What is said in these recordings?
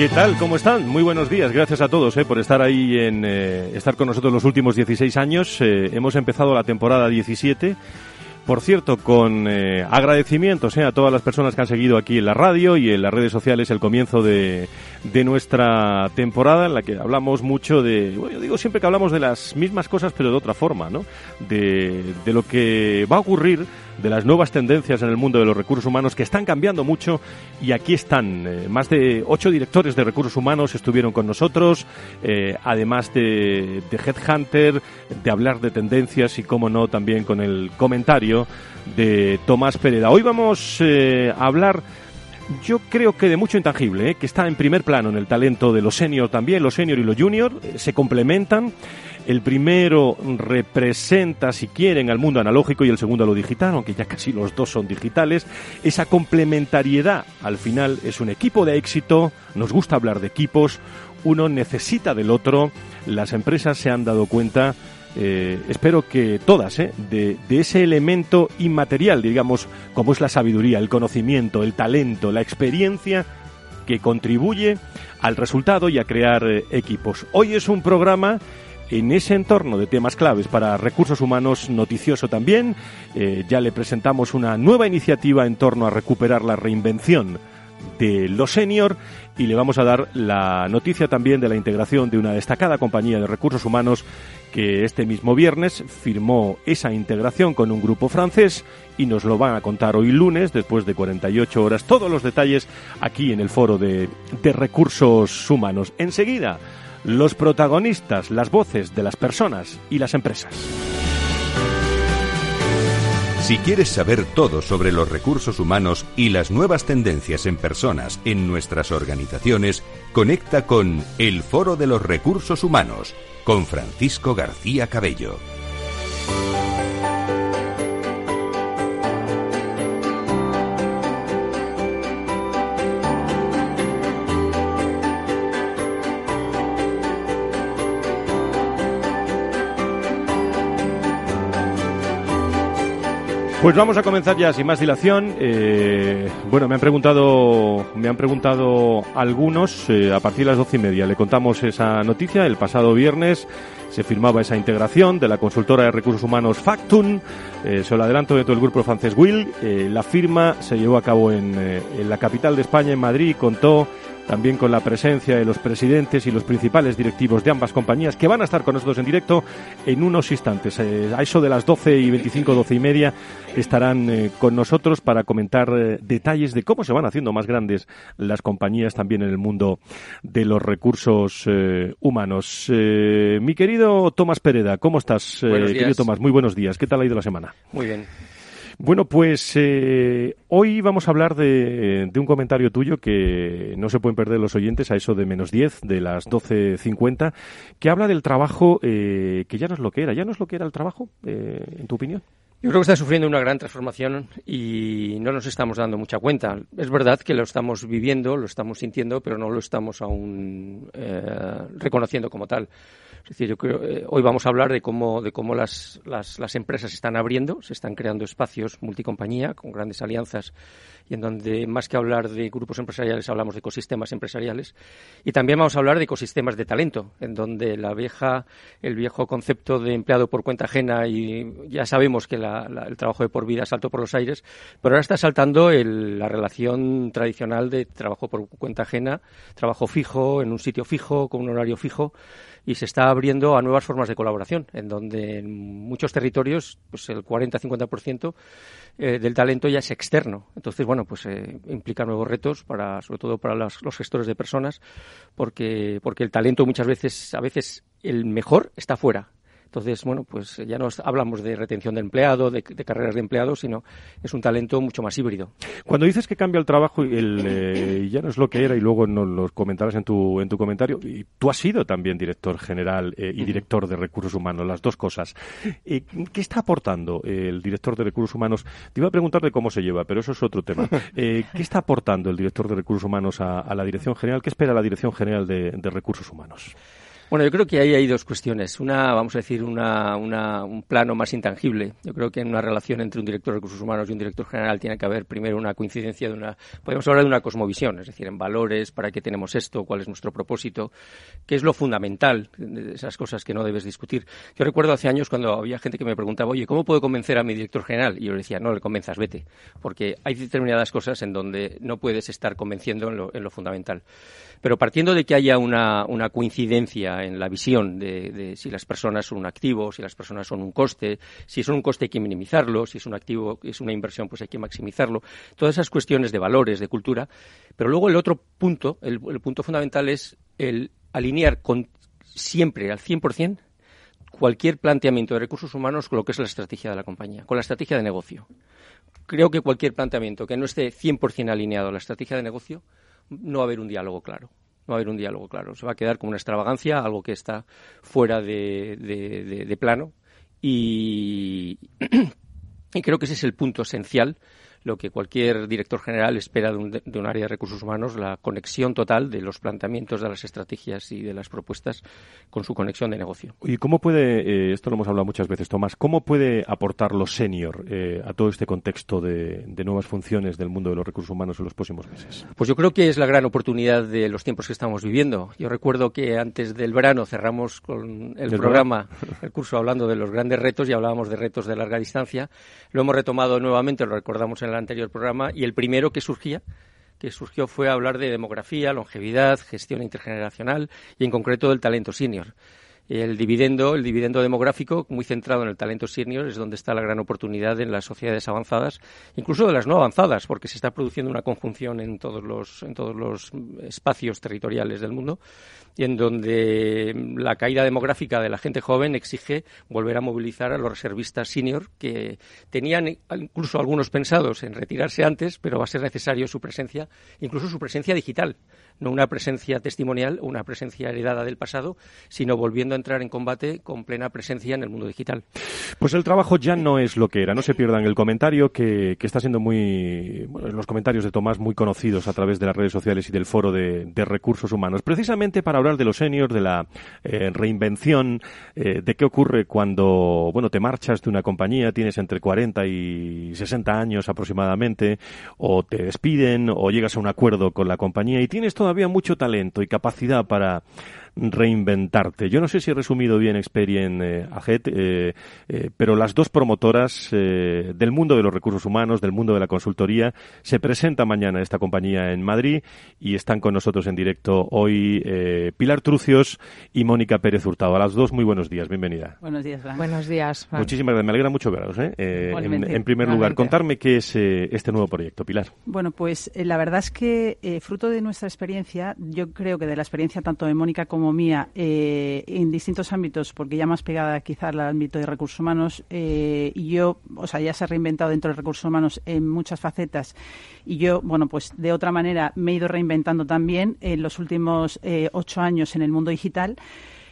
¿Qué tal? ¿Cómo están? Muy buenos días. Gracias a todos eh, por estar ahí en eh, estar con nosotros los últimos 16 años. Eh, hemos empezado la temporada 17. Por cierto, con agradecimientos a todas las personas que han seguido aquí en la radio y en las redes sociales el comienzo de, de nuestra temporada en la que hablamos mucho de, bueno, yo digo siempre que hablamos de las mismas cosas pero de otra forma, ¿no? De, de lo que va a ocurrir de las nuevas tendencias en el mundo de los recursos humanos que están cambiando mucho y aquí están. Eh, más de ocho directores de recursos humanos estuvieron con nosotros, eh, además de, de Headhunter, de hablar de tendencias y, como no, también con el comentario de Tomás Pereda. Hoy vamos eh, a hablar yo creo que de mucho intangible, que está en primer plano en el talento de los senior también, los senior y los junior, se complementan. El primero representa, si quieren, al mundo analógico y el segundo a lo digital, aunque ya casi los dos son digitales. Esa complementariedad, al final, es un equipo de éxito. Nos gusta hablar de equipos. Uno necesita del otro. Las empresas se han dado cuenta eh, espero que todas, eh, de, ese elemento inmaterial, digamos, como es la sabiduría, el conocimiento, el talento, la experiencia que contribuye al resultado y a crear eh, equipos. Hoy es un programa en ese entorno de temas claves para recursos humanos noticioso también. Eh, ya le presentamos una nueva iniciativa en torno a recuperar la reinvención de los senior y le vamos a dar la noticia también de la integración de una destacada compañía de recursos humanos que este mismo viernes firmó esa integración con un grupo francés y nos lo van a contar hoy lunes, después de 48 horas, todos los detalles aquí en el foro de, de recursos humanos. Enseguida los protagonistas, las voces de las personas y las empresas. Si quieres saber todo sobre los recursos humanos y las nuevas tendencias en personas en nuestras organizaciones, conecta con El Foro de los Recursos Humanos con Francisco García Cabello. Pues vamos a comenzar ya sin más dilación. Eh, bueno, me han preguntado, me han preguntado algunos eh, a partir de las doce y media. Le contamos esa noticia. El pasado viernes se firmaba esa integración de la consultora de recursos humanos Factun. Eh, se lo adelanto de todo el grupo francés Will. Eh, la firma se llevó a cabo en la capital de España, en Madrid. Contó también con la presencia de los presidentes y los principales directivos de ambas compañías que van a estar con nosotros en directo en unos instantes. Eh, a eso de las 12 y 25, 12 y media estarán eh, con nosotros para comentar eh, detalles de cómo se van haciendo más grandes las compañías también en el mundo de los recursos eh, humanos. mi querido Tomás Pereda, ¿cómo estás? querido Tomás, muy buenos días. ¿Qué tal ha ido la semana? Muy bien. Bueno, pues eh, hoy vamos a hablar de, un comentario tuyo que no se pueden perder los oyentes a eso de menos 10, de las 12.50, que habla del trabajo eh, que ya no es lo que era. ¿Ya no es lo que era el trabajo, eh, en tu opinión? Yo creo que está sufriendo una gran transformación y no nos estamos dando mucha cuenta. Es verdad que lo estamos viviendo, lo estamos sintiendo, pero no lo estamos aún eh, reconociendo como tal. Es decir, eh, hoy vamos a hablar de cómo, de cómo las, empresas se están abriendo, se están creando espacios multicompañía con grandes alianzas y en donde más que hablar de grupos empresariales hablamos de ecosistemas empresariales. Y también vamos a hablar de ecosistemas de talento, en donde la vieja, el viejo concepto de empleado por cuenta ajena y ya sabemos que la, el trabajo de por vida saltó por los aires, pero ahora está saltando el, la relación tradicional de trabajo por cuenta ajena, trabajo fijo, en un sitio fijo, con un horario fijo y se está abriendo a nuevas formas de colaboración, en donde en muchos territorios pues el 40-50% eh, del talento ya es externo. Entonces, bueno, pues eh, implica nuevos retos, para, sobre todo para los gestores de personas, porque, porque el talento muchas veces, a veces el mejor está fuera entonces, bueno, pues ya no hablamos de retención de empleado, de, carreras de empleado, sino es un talento mucho más híbrido. Cuando dices que cambia el trabajo, el, eh, ya no es lo que era y luego nos lo comentarás en tu, en tu comentario, y tú has sido también director general eh, y director de recursos humanos, las dos cosas. Eh, ¿Qué está aportando el director de recursos humanos? Te iba a preguntar de cómo se lleva, pero eso es otro tema. ¿Qué está aportando el director de recursos humanos a, la dirección general? ¿Qué espera la dirección general de recursos humanos? Bueno, yo creo que ahí hay dos cuestiones. Una, vamos a decir, una, un plano más intangible. Yo creo que en una relación entre un director de recursos humanos y un director general tiene que haber primero una coincidencia de una, podemos hablar de una cosmovisión, es decir, en valores, para qué tenemos esto, cuál es nuestro propósito, qué es lo fundamental de esas cosas que no debes discutir. Yo recuerdo hace años cuando había gente que me preguntaba, oye, ¿cómo puedo convencer a mi director general? Y yo le decía, no le convenzas, vete, porque hay determinadas cosas en donde no puedes estar convenciendo en lo, en lo fundamental. Pero partiendo de que haya una, una coincidencia en la visión de, si las personas son un activo, si las personas son un coste, si son un coste hay que minimizarlo, si es un activo, es una inversión, pues hay que maximizarlo. Todas esas cuestiones de valores, de cultura. Pero luego el otro punto, el, punto fundamental es el alinear con, siempre al 100% cualquier planteamiento de recursos humanos con lo que es la estrategia de la compañía, con la estrategia de negocio. Creo que cualquier planteamiento que no esté 100% alineado a la estrategia de negocio no va a haber un diálogo claro. Va a haber un diálogo claro. Se va a quedar como una extravagancia, algo que está fuera de, de plano. Y, y creo que ese es el punto esencial lo que cualquier director general espera de un, área de recursos humanos, la conexión total de los planteamientos de las estrategias y de las propuestas con su conexión de negocio. ¿Y cómo puede, eh, esto lo hemos hablado muchas veces, Tomás, cómo puede aportar los senior eh, a todo este contexto de, nuevas funciones del mundo de los recursos humanos en los próximos meses? Pues yo creo que es la gran oportunidad de los tiempos que estamos viviendo. Yo recuerdo que antes del verano cerramos con el, programa, el curso hablando de los grandes retos y hablábamos de retos de larga distancia. Lo hemos retomado nuevamente, lo recordamos en el anterior programa, y el primero que surgía que surgió fue hablar de demografía, longevidad, gestión intergeneracional y en concreto del talento senior el dividendo, el dividendo demográfico, muy centrado en el talento senior, es donde está la gran oportunidad en las sociedades avanzadas, incluso de las no avanzadas, porque se está produciendo una conjunción en todos los, en todos los espacios territoriales del mundo, y en donde la caída demográfica de la gente joven exige volver a movilizar a los reservistas senior, que tenían incluso algunos pensados en retirarse antes, pero va a ser necesario su presencia, incluso su presencia digital no una presencia testimonial una presencia heredada del pasado, sino volviendo a entrar en combate con plena presencia en el mundo digital. Pues el trabajo ya no es lo que era. No se pierdan el comentario que, está siendo muy, bueno, los comentarios de Tomás muy conocidos a través de las redes sociales y del foro de, recursos humanos. Precisamente para hablar de los seniors, de la eh, reinvención, eh, de qué ocurre cuando, bueno, te marchas de una compañía, tienes entre 40 y 60 años aproximadamente, o te despiden, o llegas a un acuerdo con la compañía y tienes toda había mucho talento y capacidad para reinventarte. Yo no sé si he resumido bien Experian eh, eh, eh, pero las dos promotoras eh, del mundo de los recursos humanos, del mundo de la consultoría, se presentan mañana esta compañía en Madrid y están con nosotros en directo hoy Pilar Trucios y Mónica Pérez Hurtado. A las dos, muy buenos días, bienvenida. Buenos días, Buenos días. Muchísimas gracias, me alegra mucho veros. En, en, primer lugar, contarme qué es este nuevo proyecto, Pilar. Bueno, pues la verdad es que fruto de nuestra experiencia, yo creo que de la experiencia tanto de Mónica como eh, en distintos ámbitos, porque ya más pegada quizá al ámbito de recursos humanos, eh, y yo, o sea, ya se ha reinventado dentro de recursos humanos en muchas facetas, y yo, bueno, pues de otra manera me he ido reinventando también en los últimos eh, ocho años en el mundo digital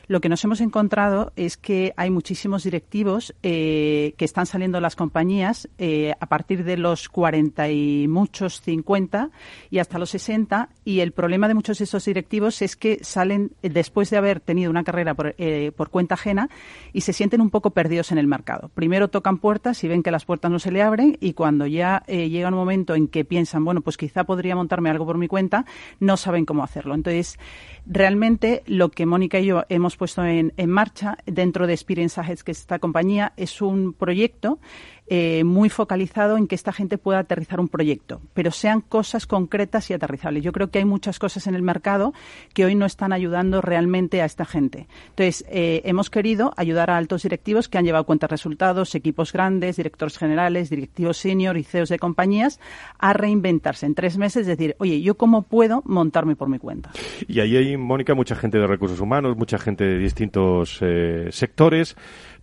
lo que nos hemos encontrado es que hay muchísimos directivos eh, que están saliendo las compañías eh, a partir de los 40 y muchos 50 y hasta los 60 y el problema de muchos de esos directivos es que salen después de haber tenido una carrera por, eh, por cuenta ajena y se sienten un poco perdidos en el mercado. Primero tocan puertas y ven que las puertas no se le abren y cuando ya llega un momento en que piensan, bueno, pues quizá podría montarme algo por mi cuenta, no saben cómo hacerlo. Entonces, realmente lo que Mónica y yo hemos puesto en, marcha dentro de Experience que es esta compañía, es un proyecto eh, muy focalizado en que esta gente pueda aterrizar un proyecto, pero sean cosas concretas y aterrizables. Yo creo que hay muchas cosas en el mercado que hoy no están ayudando realmente a esta gente. Entonces, eh, hemos querido ayudar a altos directivos que han llevado cuentas resultados, equipos grandes, directores generales, directivos senior y CEOs de compañías a reinventarse en tres meses, decir, oye, ¿yo cómo puedo montarme por mi cuenta? Y ahí hay, Mónica, mucha gente de recursos humanos, mucha gente de distintos eh, sectores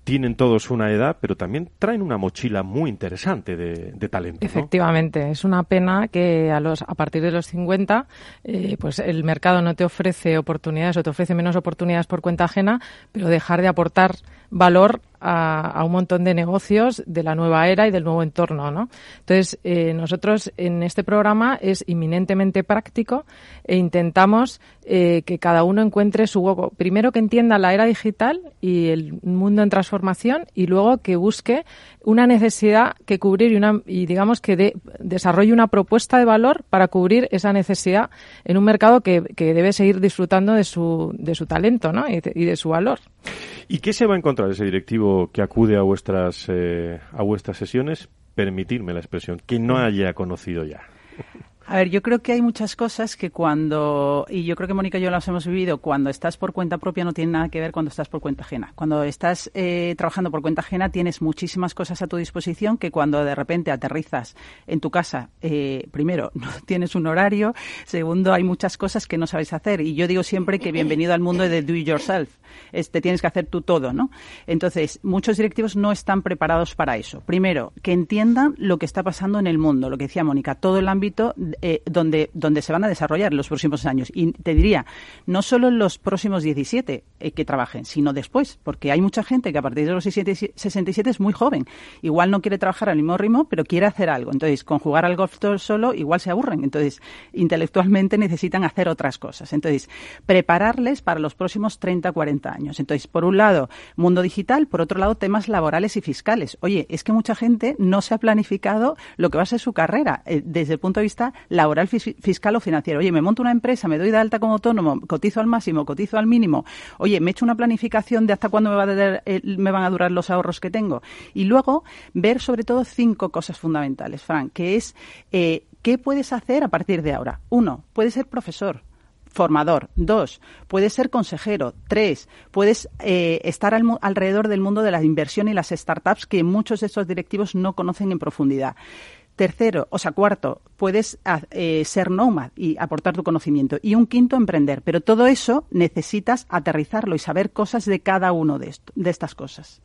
tienen todos una edad, pero también traen una mochila muy interesante de, talento. Efectivamente, es una pena que a, los, a partir de los 50 eh, pues el mercado no te ofrece oportunidades o te ofrece menos oportunidades por cuenta ajena, pero dejar de aportar valor a, un montón de negocios de la nueva era y del nuevo entorno, ¿no? Entonces, eh, nosotros en este programa es inminentemente práctico e intentamos eh, que cada uno encuentre su hueco. Primero que entienda la era digital y el mundo en transformación y luego que busque una necesidad que cubrir y, una, y digamos que desarrolle una propuesta de valor para cubrir esa necesidad en un mercado que, debe seguir disfrutando de su, de su talento ¿no? y, de, su valor. ¿Y qué se va a encontrar ese directivo que acude a vuestras, eh, a vuestras sesiones? Permitirme la expresión, que no haya conocido ya. A ver, yo creo que hay muchas cosas que cuando, y yo creo que Mónica y yo las hemos vivido, cuando estás por cuenta propia no tiene nada que ver cuando estás por cuenta ajena. Cuando estás eh, trabajando por cuenta ajena tienes muchísimas cosas a tu disposición que cuando de repente aterrizas en tu casa, eh, primero, no tienes un horario, segundo, hay muchas cosas que no sabes hacer. Y yo digo siempre que bienvenido al mundo de do it yourself. Te tienes que hacer tú todo, ¿no? Entonces, muchos directivos no están preparados para eso. Primero, que entiendan lo que está pasando en el mundo, lo que decía Mónica, todo el ámbito eh, donde, donde se van a desarrollar los próximos años. Y te diría, no solo en los próximos 17 eh, que trabajen, sino después, porque hay mucha gente que a partir de los 67 es muy joven. Igual no quiere trabajar al mismo ritmo, pero quiere hacer algo. Entonces, conjugar al golf todo solo, igual se aburren. Entonces, intelectualmente necesitan hacer otras cosas. Entonces, prepararles para los próximos 30, 40 años. Entonces, por un lado, mundo digital, por otro lado, temas laborales y fiscales. Oye, es que mucha gente no se ha planificado lo que va a ser su carrera eh, desde el punto de vista laboral, fiscal o financiero. Oye, me monto una empresa, me doy de alta como autónomo, cotizo al máximo, cotizo al mínimo. Oye, me echo una planificación de hasta cuándo me, va a eh, me van a durar los ahorros que tengo. Y luego ver sobre todo cinco cosas fundamentales, Frank, que es eh, qué puedes hacer a partir de ahora. Uno, puedes ser profesor formador. Dos, puedes ser consejero. Tres, puedes eh, estar alrededor del mundo de la inversión y las startups que muchos de estos directivos no conocen en profundidad. Tercero, o sea, cuarto, puedes eh, ser nómad y aportar tu conocimiento. Y un quinto, emprender. Pero todo eso necesitas aterrizarlo y saber cosas de cada uno de, de estas cosas.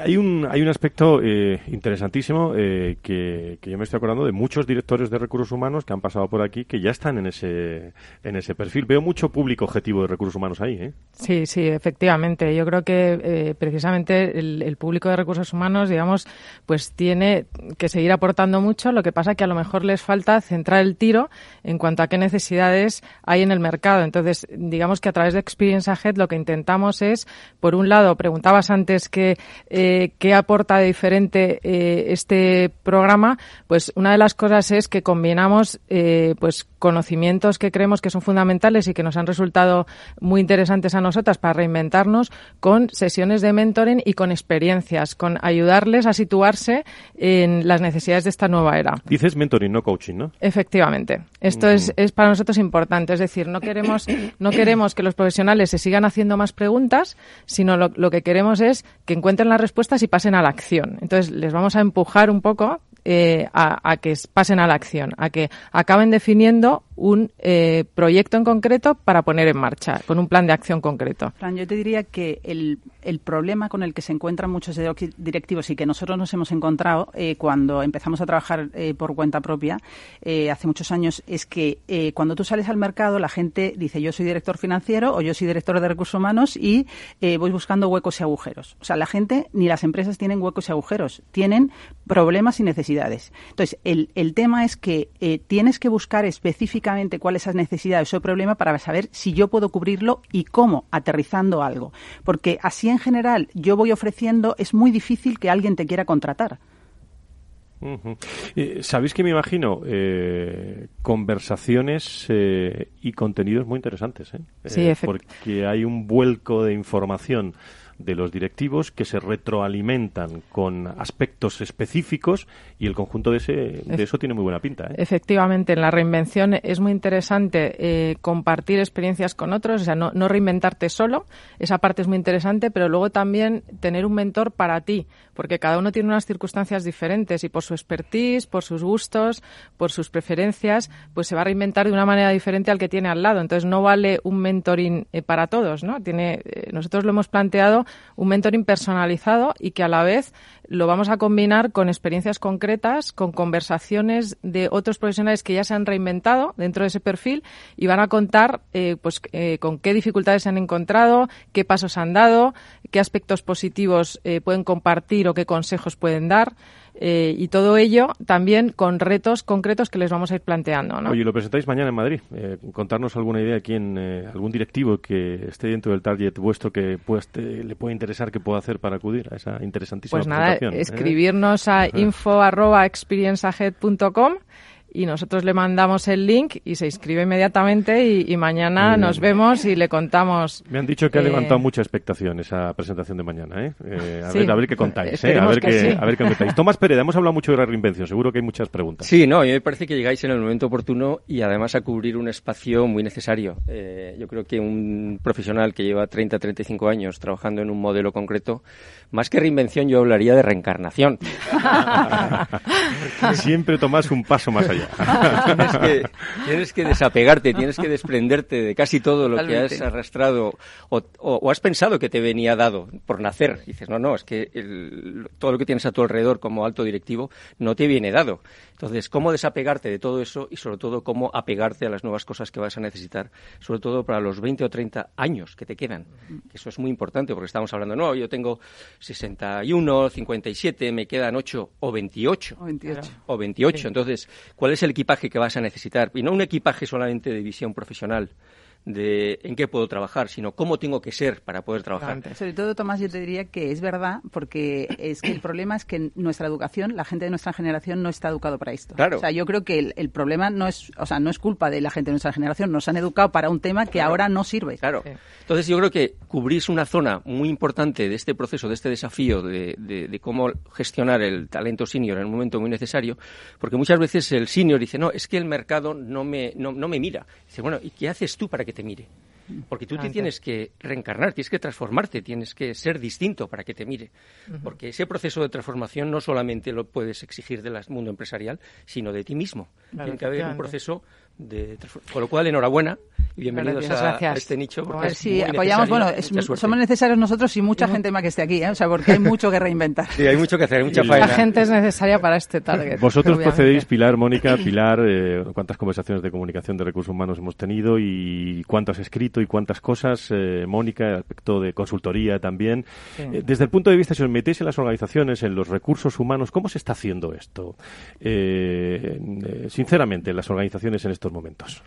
Hay un, hay un aspecto eh, interesantísimo eh, que, yo me estoy acordando de muchos directores de recursos humanos que han pasado por aquí que ya están en ese, en ese perfil. Veo mucho público objetivo de recursos humanos ahí. ¿eh? Sí, sí, efectivamente. Yo creo que eh, precisamente el, público de recursos humanos, digamos, pues tiene que seguir aportando mucho. Lo que pasa que a lo mejor les falta centrar el tiro en cuanto a qué necesidades hay en el mercado. Entonces, digamos que a través de Experience Ahead lo que intentamos es, por un lado, preguntabas antes que eh, qué aporta de diferente eh, este programa, pues una de las cosas es que combinamos eh, pues conocimientos que creemos que son fundamentales y que nos han resultado muy interesantes a nosotras para reinventarnos con sesiones de mentoring y con experiencias, con ayudarles a situarse en las necesidades de esta nueva era. Dices mentoring, no coaching, ¿no? Efectivamente. Esto es, es para nosotros importante. Es decir, no queremos, no queremos que los profesionales se sigan haciendo más preguntas, sino lo, lo que queremos es que encuentren las respuestas y pasen a la acción. Entonces, les vamos a empujar un poco eh, a, que pasen a la acción, a que acaben definiendo un eh, proyecto en concreto para poner en marcha, con un plan de acción concreto. Fran, yo te diría que el, el problema con el que se encuentran muchos directivos y que nosotros nos hemos encontrado eh, cuando empezamos a trabajar eh, por cuenta propia hace muchos años es que cuando tú sales al mercado la gente dice yo soy director financiero o yo soy director de recursos humanos y voy buscando huecos y agujeros. O sea, la gente ni las empresas tienen huecos y agujeros, tienen problemas y necesidades. Entonces, el, el tema es que tienes que buscar específicamente cuál es esa necesidad, ese problema para saber si yo puedo cubrirlo y cómo, aterrizando algo. Porque así en general yo voy ofreciendo, es muy difícil que alguien te quiera contratar. ¿Sabéis que me imagino? Eh, conversaciones eh, y contenidos muy interesantes. ¿eh? Sí, porque hay un vuelco de información de los directivos que se retroalimentan con aspectos específicos y el conjunto de, ese, de eso tiene muy buena pinta. ¿eh? Efectivamente, en la reinvención es muy interesante eh, compartir experiencias con otros, o sea, no, no reinventarte solo, esa parte es muy interesante, pero luego también tener un mentor para ti, porque cada uno tiene unas circunstancias diferentes y por su expertise, por sus gustos, por sus preferencias, pues se va a reinventar de una manera diferente al que tiene al lado. Entonces no vale un mentoring eh, para todos, ¿no? Tiene, eh, nosotros lo hemos planteado un mentoring personalizado y que a la vez lo vamos a combinar con experiencias concretas, con conversaciones de otros profesionales que ya se han reinventado dentro de ese perfil y van a contar eh, pues con qué dificultades se han encontrado, qué pasos han dado, qué aspectos positivos pueden compartir o qué consejos pueden dar. Eh, y todo ello también con retos concretos que les vamos a ir planteando. ¿no? Oye, lo presentáis mañana en Madrid. Eh, contarnos alguna idea, quién, eh, algún directivo que esté dentro del target vuestro que pues, te, le puede interesar que pueda hacer para acudir a esa interesantísima Pues nada, presentación, ¿eh? escribirnos a info.experienciahead.com y nosotros le mandamos el link y se inscribe inmediatamente y, y mañana nos vemos y le contamos. Me han dicho que ha eh, levantado mucha expectación esa presentación de mañana, ¿eh? Eh, a, Sí, ver, a ver qué contáis, ¿eh? A ver que sí. a ver qué contáis. Tomás Pérez, hemos hablado mucho de la reinvención, seguro que hay muchas preguntas. Sí, no, a mí me parece que llegáis en el momento oportuno y además a cubrir un espacio muy necesario. Eh, yo creo que un profesional que lleva 30, 35 años trabajando en un modelo concreto, más que reinvención, yo hablaría de reencarnación. Siempre tomás un paso más allá. tienes, que, tienes que desapegarte, tienes que desprenderte de casi todo lo que has arrastrado o, o- o has pensado que te venía dado por nacer. Y dices, no, no, es que el- todo lo que tienes a tu alrededor como alto directivo no te viene dado. Entonces, ¿cómo desapegarte de todo eso y sobre todo cómo apegarte a las nuevas cosas que vas a necesitar, sobre todo para los 20 o 30 años que te quedan? Que eso es muy importante porque estamos hablando, no, yo tengo 61, 57, me quedan 8 o 28 O 28. o 28. Entonces, ¿cuál es el equipaje que vas a necesitar? Y no un equipaje solamente de visión profesional, de en qué puedo trabajar, sino cómo tengo que ser para poder trabajar. Sobre todo, Tomás, yo te diría que es verdad, porque es que el problema es que nuestra educación, la gente de nuestra generación no está educado para esto. Claro. O sea, yo creo que el, el problema no es, o sea, no es culpa de la gente de nuestra generación, nos han educado para un tema que Claro. ahora no sirve. Claro. Entonces yo creo que cubrís una zona muy importante de este proceso, de este desafío de, de- de cómo gestionar el talento senior en un momento muy necesario, porque muchas veces el senior dice, no, es que el mercado no me, no, no me mira. Dice, bueno, ¿y qué haces tú para que te mire? Porque tú te tienes que reencarnar, tienes que transformarte, tienes que ser distinto para que te mire. Porque ese proceso de transformación no solamente lo puedes exigir del mundo empresarial, sino de ti mismo. Claro, Tiene que haber un proceso de Con lo cual, enhorabuena y bienvenidos Gracias, a, gracias. a este nicho. A porque A ver es si muy apoyamos, bueno, es- somos necesarios nosotros y mucha gente más que esté aquí, ¿eh? o sea, porque hay mucho que reinventar. Sí, hay mucho que hacer, hay mucha faena. La gente es necesaria para este target. Vosotros obviamente. procedéis, Pilar, Mónica, Pilar, eh, cuántas conversaciones de comunicación de recursos humanos hemos tenido y cuánto has escrito y cuántas cosas, eh, Mónica, aspecto de consultoría también. Sí. Eh, desde el punto de vista, si os metéis en las organizaciones, en los recursos humanos, ¿cómo se está haciendo esto? Eh, eh, sinceramente, en las organizaciones en estos momentos.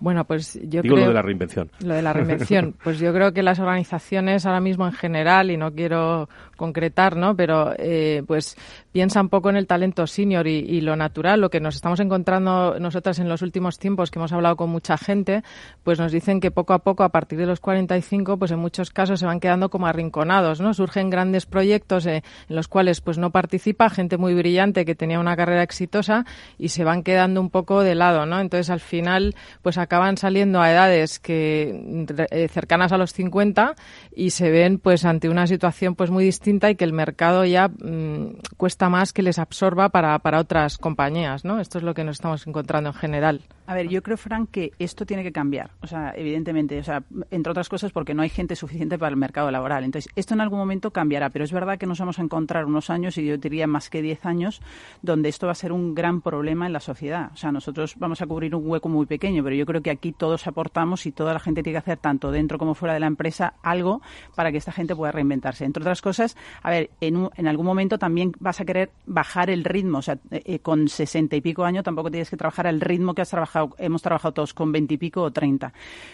Bueno, pues yo Digo creo... lo de la reinvención. Lo de la reinvención. Pues yo creo que las organizaciones ahora mismo en general, y no quiero concretar, ¿no? Pero eh, pues piensa un poco en el talento senior y, lo natural, lo que nos estamos encontrando nosotras en los últimos tiempos, que hemos hablado con mucha gente, pues nos dicen que poco a poco, a partir de los 45, pues en muchos casos se van quedando como arrinconados, ¿no? Surgen grandes proyectos eh, en los cuales pues no participa gente muy brillante que tenía una carrera exitosa y se van quedando un poco de lado, ¿no? Entonces al final pues acaban saliendo a edades que eh, cercanas a los 50 y se ven pues ante una situación pues muy distinta y que el mercado ya mm, cuesta más que les absorba para, para otras compañías, ¿no? Esto es lo que nos estamos encontrando en general. A ver, yo creo, Frank, que esto tiene que cambiar. O sea, evidentemente, o sea, entre otras cosas porque no hay gente suficiente para el mercado laboral. Entonces, esto en algún momento cambiará, pero es verdad que nos vamos a encontrar unos años, y yo diría más que 10 años, donde esto va a ser un gran problema en la sociedad. O sea, nosotros vamos a cubrir un hueco muy pequeño, pero yo creo que aquí todos aportamos y toda la gente tiene que hacer, tanto dentro como fuera de la empresa, algo para que esta gente pueda reinventarse. Entre otras cosas, a ver, en, un- en algún momento también vas a querer bajar el ritmo. O sea, eh, eh, con sesenta y pico años tampoco tienes que trabajar al ritmo que has trabajado, hemos trabajado todos con veintipico o treinta.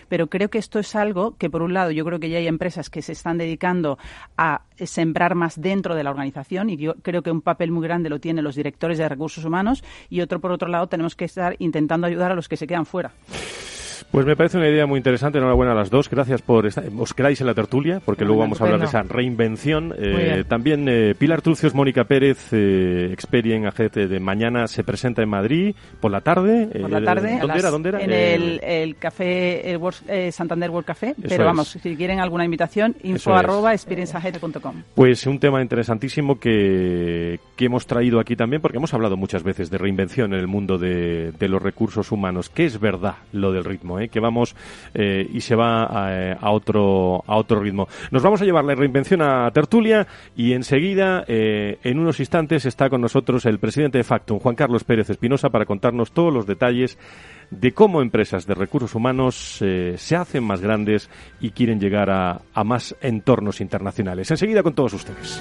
Pero creo que esto es algo que, por un lado, yo creo que ya hay empresas que se están dedicando a sembrar más dentro de la organización y yo creo que un papel muy grande lo tienen los directores de recursos humanos y otro, por otro lado, tenemos que estar intentando ayudar a los que se quedan fuera. Pues me parece una idea muy interesante. Enhorabuena a las dos. Gracias por estar. Os quedáis en la tertulia, porque luego vamos a hablar de esa reinvención. Eh, también eh, Pilar Trucios, Mónica Pérez, eh, Experian Agente de mañana se presenta en Madrid por la tarde. Por la tarde. ¿Dónde era? ¿Dónde era? En el, el café el Santander World Café. Pero vamos, si quieren alguna invitación, info arroba. Pues un tema interesantísimo que, que hemos traído aquí también, porque hemos hablado muchas veces de reinvención en el mundo de, de los recursos humanos. Que es verdad lo del ritmo, ¿eh? que vamos eh, y se va a, otro, a otro ritmo. Nos vamos a llevar la reinvención a tertulia y enseguida, eh, en unos instantes, está con nosotros el presidente de Factum, Juan Carlos Pérez Espinosa, para contarnos todos los detalles de cómo empresas de recursos humanos se hacen más grandes y quieren llegar a, a más entornos internacionales. Enseguida con todos ustedes.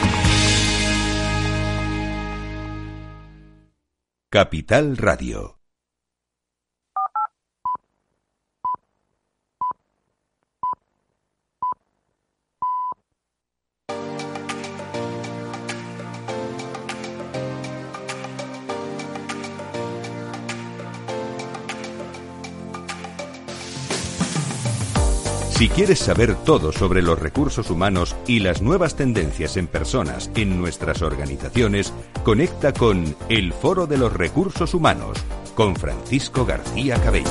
Capital Radio Si quieres saber todo sobre los recursos humanos y las nuevas tendencias en personas en nuestras organizaciones, conecta con El Foro de los Recursos Humanos con Francisco García Cabello.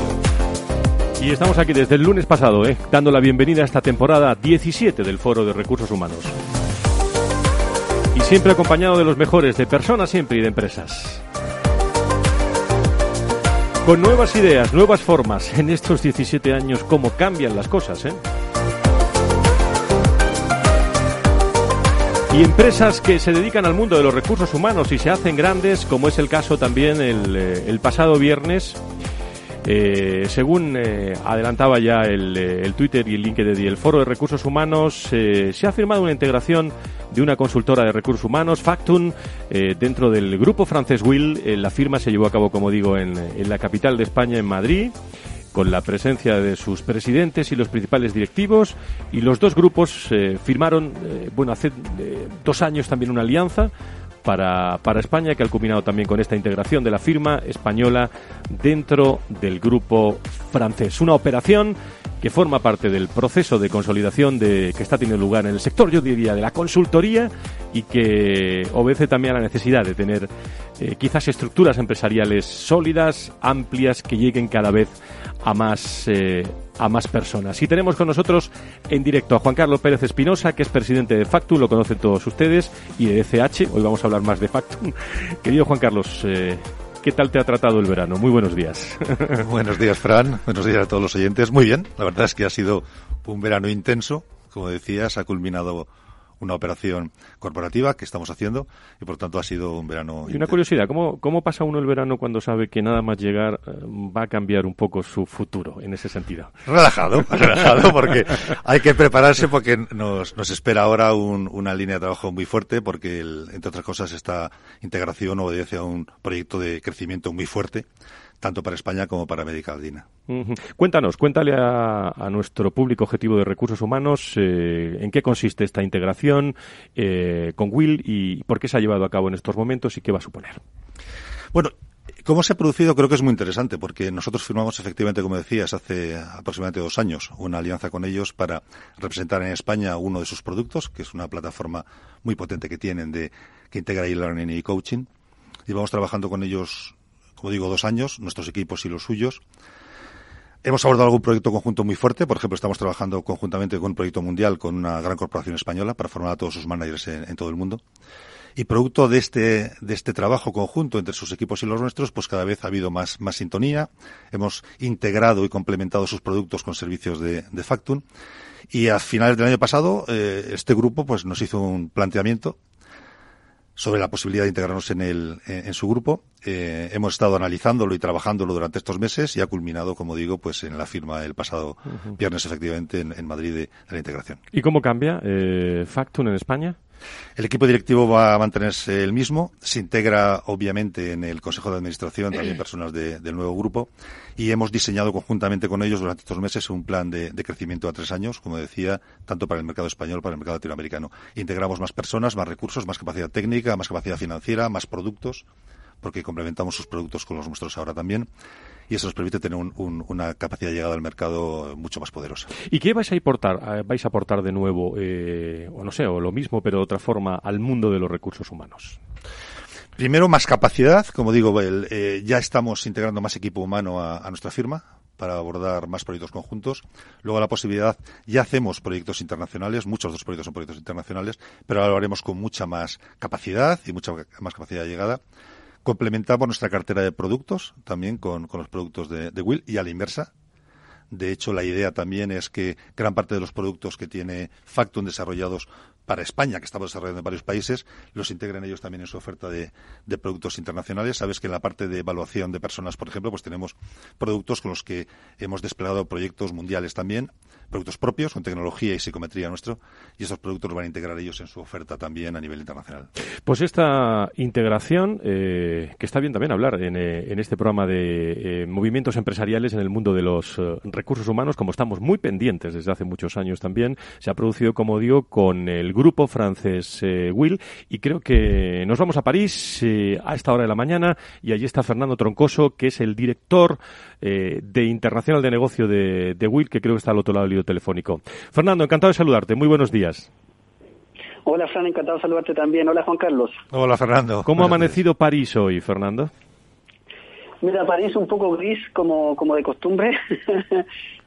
Y estamos aquí desde el lunes pasado, ¿eh? dando la bienvenida a esta temporada 17 del Foro de Recursos Humanos. Y siempre acompañado de los mejores, de personas siempre y de empresas. Con nuevas ideas, nuevas formas, en estos 17 años, cómo cambian las cosas, ¿eh? Y empresas que se dedican al mundo de los recursos humanos y se hacen grandes, como es el caso también el, eh, el pasado viernes. Eh, según eh, adelantaba ya el, eh, el, Twitter y el LinkedIn y el Foro de Recursos Humanos, se ha firmado una integración de una consultora de recursos humanos, Factun, dentro del grupo francés Will. la firma se llevó a cabo, como digo, en, la capital de España, en Madrid con la presencia de sus presidentes y los principales directivos y los dos grupos firmaron, bueno, hace dos años también una alianza para, para España que ha culminado también con esta integración de la firma española dentro del grupo francés. Una operación que forma parte del proceso de consolidación de, que está teniendo lugar en el sector, yo diría, de la consultoría y que obedece también a la necesidad de tener eh, quizás estructuras empresariales sólidas, amplias, que lleguen cada vez a más, eh, a más personas. Y tenemos con nosotros en directo a Juan Carlos Pérez Espinosa, que es presidente de Factum, lo conocen todos ustedes, y de DCH. Hoy vamos a hablar más de Factum. Querido Juan Carlos, eh, ¿Qué tal te ha tratado el verano? Muy buenos días. buenos días, Fran. Buenos días a todos los oyentes. Muy bien. La verdad es que ha sido un verano intenso. Como decías, ha culminado una operación corporativa que estamos haciendo y por tanto ha sido un verano. Y una curiosidad, ¿cómo, ¿cómo pasa uno el verano cuando sabe que nada más llegar eh, va a cambiar un poco su futuro en ese sentido? Relajado, relajado, porque hay que prepararse porque nos, nos espera ahora un, una línea de trabajo muy fuerte porque, el, entre otras cosas, esta integración obedece a un proyecto de crecimiento muy fuerte tanto para España como para América Latina. Uh -huh. Cuéntanos, cuéntale a, a, nuestro público objetivo de recursos humanos eh, en qué consiste esta integración eh, con Will y por qué se ha llevado a cabo en estos momentos y qué va a suponer. Bueno, ¿Cómo se ha producido? Creo que es muy interesante porque nosotros firmamos efectivamente, como decías, hace aproximadamente dos años una alianza con ellos para representar en España uno de sus productos, que es una plataforma muy potente que tienen de que integra e-learning y coaching. Y vamos trabajando con ellos como digo, dos años, nuestros equipos y los suyos. Hemos abordado algún proyecto conjunto muy fuerte. Por ejemplo, estamos trabajando conjuntamente con un proyecto mundial con una gran corporación española para formar a todos sus managers en, todo el mundo. Y producto de este, de este trabajo conjunto entre sus equipos y los nuestros, pues cada vez ha habido más, más sintonía. Hemos integrado y complementado sus productos con servicios de, de Factum. Y a finales del año pasado, eh, este grupo pues nos hizo un planteamiento sobre la posibilidad de integrarnos en, el, en su grupo. Eh, hemos estado analizándolo y trabajándolo durante estos meses y ha culminado, como digo, pues en la firma el pasado uh -huh. viernes, efectivamente, en, en Madrid de, de, la integración. ¿Y cómo cambia eh, Factum en España? El equipo directivo va a mantenerse el mismo. Se integra, obviamente, en el Consejo de Administración también personas de, del nuevo grupo. Y hemos diseñado conjuntamente con ellos durante estos meses un plan de, de, crecimiento a tres años, como decía, tanto para el mercado español como para el mercado latinoamericano. Integramos más personas, más recursos, más capacidad técnica, más capacidad financiera, más productos, porque complementamos sus productos con los nuestros ahora también y eso nos permite tener un, un, una capacidad de llegada al mercado mucho más poderosa. ¿Y qué vais a aportar, vais a aportar de nuevo, eh, o no sé, o lo mismo, pero de otra forma, al mundo de los recursos humanos? Primero, más capacidad. Como digo, el, eh, ya estamos integrando más equipo humano a, a nuestra firma para abordar más proyectos conjuntos. Luego la posibilidad, ya hacemos proyectos internacionales, muchos de los proyectos son proyectos internacionales, pero ahora lo haremos con mucha más capacidad y mucha más capacidad de llegada. Complementamos nuestra cartera de productos también con, con los productos de, de, Will y a la inversa. De hecho, la idea también es que gran parte de los productos que tiene Factum desarrollados para España, que estamos desarrollando en varios países, los integren ellos también en su oferta de, productos internacionales. Sabes que en la parte de evaluación de personas, por ejemplo, pues tenemos productos con los que hemos desplegado proyectos mundiales también, productos propios con tecnología y psicometría nuestro, y esos productos los van a integrar ellos en su oferta también a nivel internacional. Pues esta integración, eh, que está bien también hablar en, eh, en este programa de eh, movimientos empresariales en el mundo de los recursos humanos, como estamos muy pendientes desde hace muchos años también, se ha producido, como digo, con el grupo francés Will y creo que nos vamos a París a esta hora de la mañana y allí está Fernando Troncoso, que es el director de Internacional de Negocio de, de Will, que creo que está al otro lado del hilo telefónico. Fernando, encantado de saludarte. Muy buenos días. Hola, Fran, encantado de saludarte también. Hola, Juan Carlos. Hola, Fernando. ¿Cómo ha amanecido París hoy, Fernando? Mira, París un poco gris, como, como de costumbre.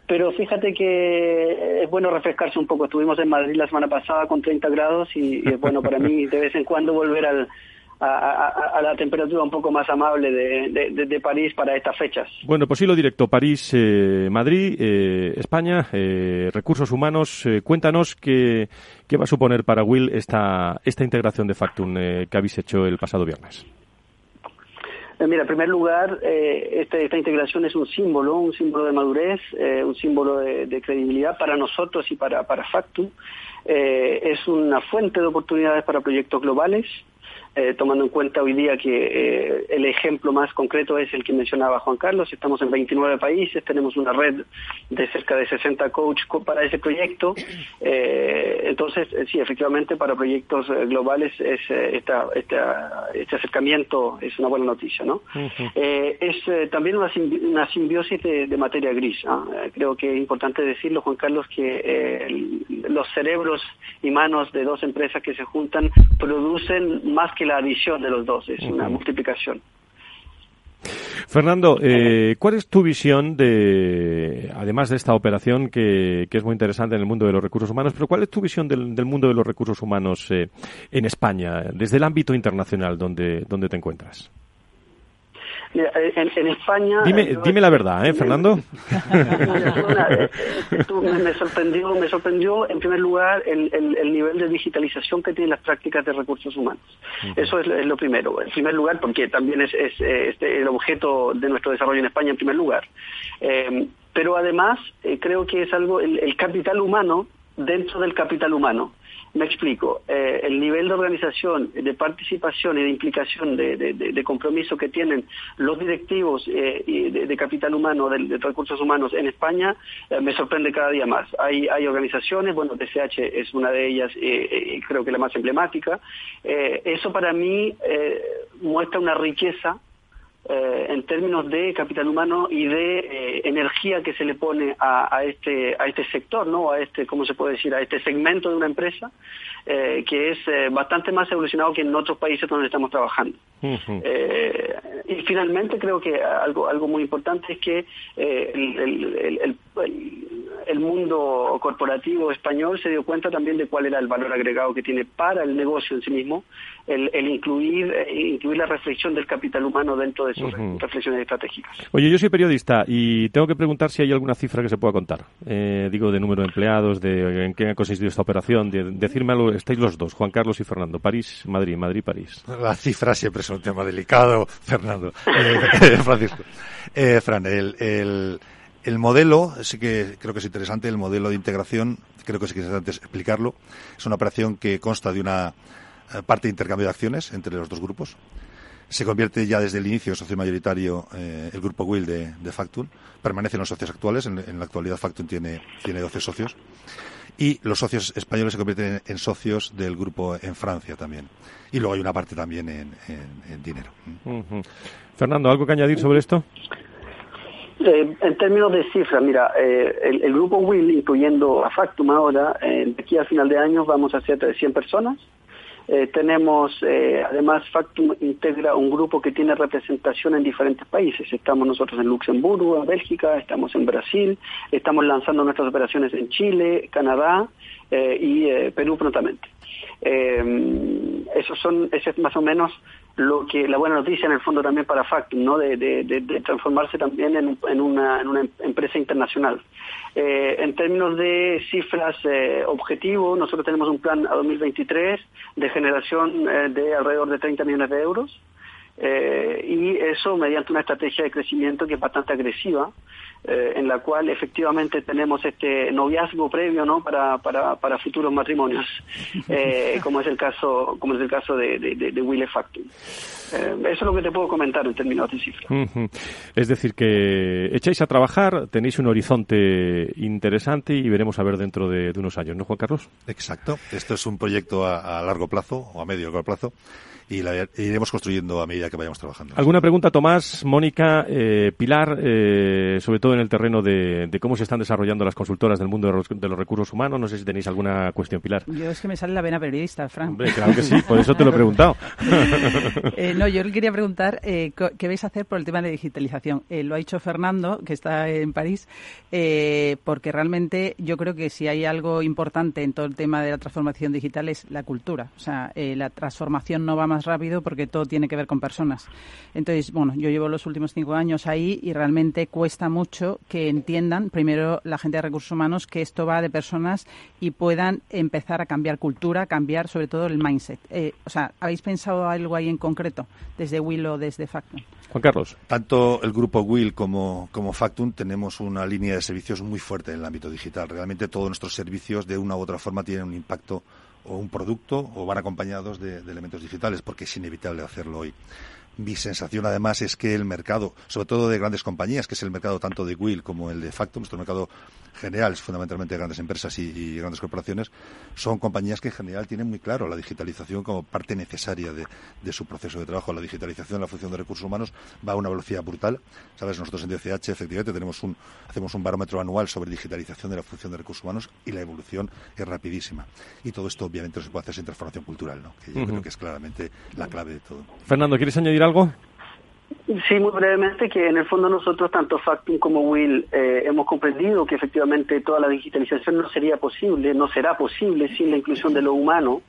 Pero fíjate que es bueno refrescarse un poco. Estuvimos en Madrid la semana pasada con 30 grados y es bueno para mí de vez en cuando volver al, a, la temperatura un poco más amable de, París para estas fechas. Bueno, pues sí, lo directo. París, eh, Madrid, eh, España, eh, recursos humanos. cuéntanos qué, qué va a suponer para Will esta, esta integración de Factum que habéis hecho el pasado viernes. Mira, en primer lugar, este, esta integración es un símbolo, un símbolo de madurez, un símbolo de, credibilidad para nosotros y para, para Factum. es una fuente de oportunidades para proyectos globales. Eh, tomando en cuenta hoy día que eh, el ejemplo más concreto es el que mencionaba Juan Carlos, estamos en 29 países, tenemos una red de cerca de 60 coaches para ese proyecto, eh, entonces sí, efectivamente para proyectos globales es esta, este acercamiento es una buena noticia, ¿no? es también una, una simbiosis de, materia gris, ¿ah? creo que es importante decirlo, Juan Carlos, que los cerebros y manos de dos empresas que se juntan producen más que la adición de los dos, es una multiplicación. Fernando, eh, ¿cuál es tu visión de, además de esta operación que, es muy interesante en el mundo de los recursos humanos, pero cuál es tu visión del, mundo de los recursos humanos eh, en España, desde el ámbito internacional donde, donde te encuentras? En, España... Dime, dime la verdad, ¿eh, Fernando? me, sorprendió, me sorprendió, en primer lugar, el, el, nivel de digitalización que tienen las prácticas de recursos humanos. Eso es, lo primero. En primer lugar, porque también es, es, este, el objeto de nuestro desarrollo en España, en primer lugar. Eh, pero además, eh, creo que es algo, el capital humano dentro del capital humano. Me explico. Eh, el nivel de organización, de participación y de implicación, de, compromiso que tienen los directivos eh, de, capital humano, de, recursos humanos en España, eh, me sorprende cada día más. Hay, hay organizaciones, bueno, TCH es una de ellas, creo que la más emblemática. eso para mí muestra una riqueza eh, en términos de capital humano y de eh, energía que se le pone a, este a este sector, ¿no? A este, ¿cómo se puede decir? A este segmento de una empresa eh, que es bastante más evolucionado que en otros países donde estamos trabajando. y finalmente creo que algo algo muy importante es que el, el, mundo corporativo español se dio cuenta también de cuál era el valor agregado que tiene para el negocio en sí mismo el, incluir incluir la reflexión del capital humano dentro de reflexiones estratégicas. Oye, yo soy periodista y tengo que preguntar si hay alguna cifra que se pueda contar. Eh, digo, de número de empleados, de en qué ha consistido esta operación. De, decirme algo, estáis los dos, Juan Carlos y Fernando. París, Madrid, Madrid, París. La cifra siempre es un tema delicado, Fernando. Eh, Francisco. Eh, Fran, el, el, el modelo, sí que creo que es interesante, el modelo de integración, creo que es interesante explicarlo. Es una operación que consta de una parte de intercambio de acciones entre los dos grupos se convierte ya desde el inicio en socio mayoritario eh, el grupo Will de, de Factum. Permanecen los socios actuales. En, la actualidad Factum tiene, tiene 12 socios. Y los socios españoles se convierten en, socios del grupo en Francia también. Y luego hay una parte también en, dinero. Fernando, ¿algo que añadir sobre esto? Eh, en términos de cifras, mira, eh, el, grupo Will, incluyendo a Factum ahora, de aquí a final de año vamos a ser de 100 personas. Eh, tenemos, eh, además, Factum integra un grupo que tiene representación en diferentes países. Estamos nosotros en Luxemburgo, en Bélgica, estamos en Brasil, estamos lanzando nuestras operaciones en Chile, Canadá eh, y Perú prontamente. esos son, ese es más o menos lo que la buena noticia en el fondo también para Factum, ¿no? de, transformarse también en, una, en, una, empresa internacional. Eh, en términos de cifras eh, objetivo, nosotros tenemos un plan a 2023 de generación eh, de alrededor de 30 millones de euros. Eh, y eso mediante una estrategia de crecimiento que es bastante agresiva, eh, en la cual efectivamente tenemos este noviazgo previo ¿no? para, para, para futuros matrimonios, eh, como es el caso como es el caso de, de, de, Factory. Eh, eso es lo que te puedo comentar en términos de cifras. Es decir, que echáis a trabajar, tenéis un horizonte interesante y veremos a ver dentro de, unos años, ¿no, Juan Carlos? Exacto. Esto es un proyecto a, a largo plazo o a medio largo plazo y la iremos construyendo a medida que vayamos trabajando. ¿Alguna pregunta, Tomás, Mónica, eh, Pilar, eh, sobre todo en el terreno de, cómo se están desarrollando las consultoras del mundo de los, recursos humanos? No sé si tenéis alguna cuestión, Pilar. Yo es que me sale la vena periodista, Frank. Hombre, claro que sí, por eso te lo he preguntado. Eh, no, yo le quería preguntar qué vais a hacer por el tema de digitalización. lo ha dicho Fernando, que está en París, porque realmente yo creo que si hay algo importante en todo el tema de la transformación digital es la cultura. O sea, la transformación no va más rápido porque todo tiene que ver con personas. Entonces, bueno, yo llevo los últimos cinco años ahí y realmente cuesta mucho que entiendan, primero la gente de recursos humanos, que esto va de personas y puedan empezar a cambiar cultura, cambiar sobre todo el mindset. Eh, o sea, ¿habéis pensado algo ahí en concreto desde Will o desde Factum? Juan Carlos. Tanto el grupo Will como, como Factum tenemos una línea de servicios muy fuerte en el ámbito digital. Realmente todos nuestros servicios de una u otra forma tienen un impacto o un producto o van acompañados de, elementos digitales, porque es inevitable hacerlo hoy. Mi sensación, además, es que el mercado, sobre todo de grandes compañías, que es el mercado tanto de Will como el de Factum, nuestro mercado general, fundamentalmente grandes empresas y, grandes corporaciones, son compañías que en general tienen muy claro la digitalización como parte necesaria de, su proceso de trabajo. La digitalización, la función de recursos humanos va a una velocidad brutal. Sabes, nosotros en DCH efectivamente tenemos un, hacemos un barómetro anual sobre digitalización de la función de recursos humanos y la evolución es rapidísima. Y todo esto obviamente se puede hacer sin transformación cultural, ¿no? que yo creo que es claramente la clave de todo. Fernando, ¿quieres añadir algo? Sí, muy brevemente, que en el fondo nosotros, tanto Factum como Will, eh, hemos comprendido que efectivamente toda la digitalización no sería posible, no será posible sin la inclusión de lo humano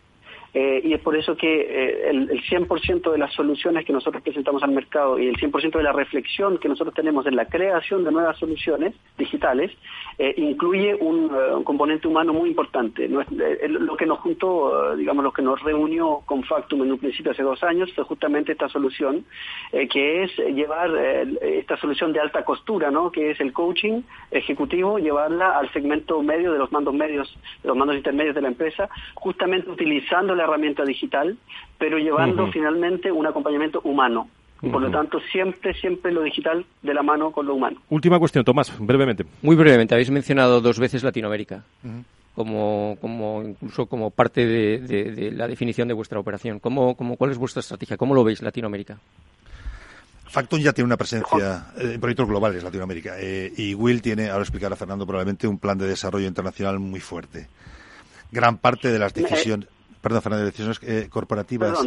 eh, y es por eso que eh, el, el 100% de las soluciones que nosotros presentamos al mercado y el 100% de la reflexión que nosotros tenemos en la creación de nuevas soluciones digitales eh, incluye un, componente humano muy importante. lo que nos juntó, digamos, lo que nos reunió con Factum en un principio hace dos años fue justamente esta solución, que es llevar esta solución de alta costura, ¿no? que es el coaching ejecutivo, llevarla al segmento medio de los mandos medios, de los mandos intermedios de la empresa, justamente utilizando la herramienta digital, pero llevando finalmente un acompañamiento humano. Y por lo tanto, siempre, siempre lo digital de la mano con lo humano. Última cuestión, Tomás, brevemente. Muy brevemente, habéis mencionado dos veces Latinoamérica. Como, como incluso como parte de, la definición de vuestra operación. ¿Cómo, cómo, ¿Cuál es vuestra estrategia? ¿Cómo lo veis Latinoamérica? Factum ya tiene una presencia en proyectos globales en Latinoamérica eh, y Will tiene, ahora explicará Fernando probablemente, un plan de desarrollo internacional muy fuerte. Gran parte de las eh, decisiones perdón, Fernando, decisiones eh, corporativas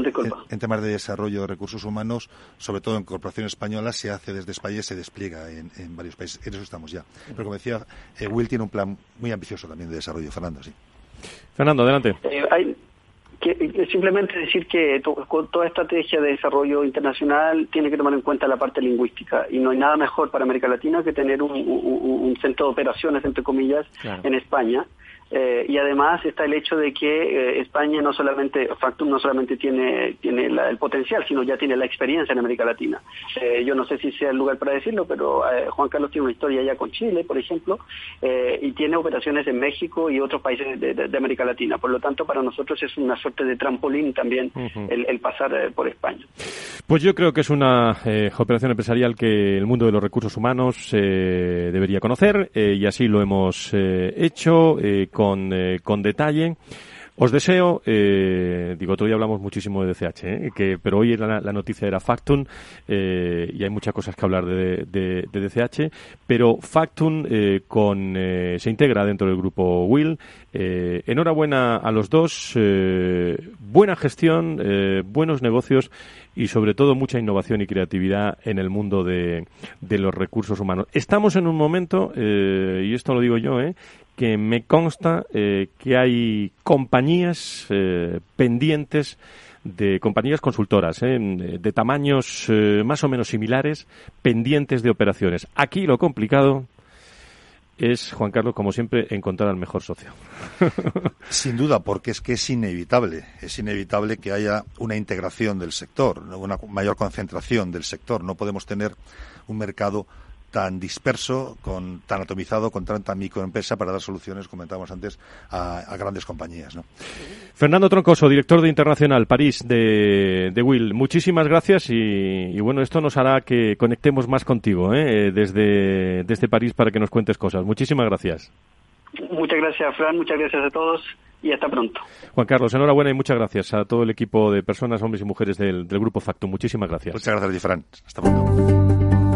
en, temas de desarrollo de recursos humanos, sobre todo en corporaciones españolas, se hace desde España y se despliega en, varios países. En eso estamos ya. Pero como decía, eh, Will tiene un plan muy ambicioso también de desarrollo. Fernando, sí. Fernando, adelante. Eh, hay, que, simplemente decir que con toda estrategia de desarrollo internacional tiene que tomar en cuenta la parte lingüística y no hay nada mejor para América Latina que tener un, centro de operaciones, entre comillas, en España eh, y además está el hecho de que eh, España no solamente, Factum no solamente tiene, tiene el potencial, sino ya tiene la experiencia en América Latina. Eh, yo no sé si sea el lugar para decirlo, pero Juan Carlos tiene una historia ya con Chile, por ejemplo, y tiene operaciones en México y otros países de, América Latina. Por lo tanto, para nosotros es una suerte de trampolín también el, pasar por España. Pues yo creo que es una operación empresarial que el mundo de los recursos humanos debería conocer y así lo hemos hecho con, eh, con detalle. Os deseo, eh, digo, otro día hablamos muchísimo de DCH, ¿eh? que, pero hoy la, la noticia era Factum eh, y hay muchas cosas que hablar de, DCH, pero Factum eh, con, eh, se integra dentro del grupo Will. Eh, enhorabuena a los dos, buena gestión, buenos negocios y sobre todo mucha innovación y creatividad en el mundo de, de los recursos humanos. Estamos en un momento, y esto lo digo yo, que me consta eh, que hay compañías eh, pendientes de compañías consultoras eh, de tamaños más o menos similares pendientes de operaciones. Aquí lo complicado es, Juan Carlos, como siempre, encontrar al mejor socio. Sin duda, porque es que es inevitable, es inevitable que haya una integración del sector, una mayor concentración del sector. No podemos tener un mercado tan disperso, con, tan atomizado, con tanta microempresa para dar soluciones, comentábamos antes, a, grandes compañías. ¿no? Fernando Troncoso, director de Internacional París de, de Will, muchísimas gracias y, bueno, esto nos hará que conectemos más contigo ¿eh? desde, desde París para que nos cuentes cosas. Muchísimas gracias. Muchas gracias, Fran, muchas gracias a todos y hasta pronto. Juan Carlos, enhorabuena y muchas gracias a todo el equipo de personas, hombres y mujeres del, del Grupo Factum. Muchísimas gracias. Muchas gracias, Fran. Hasta pronto.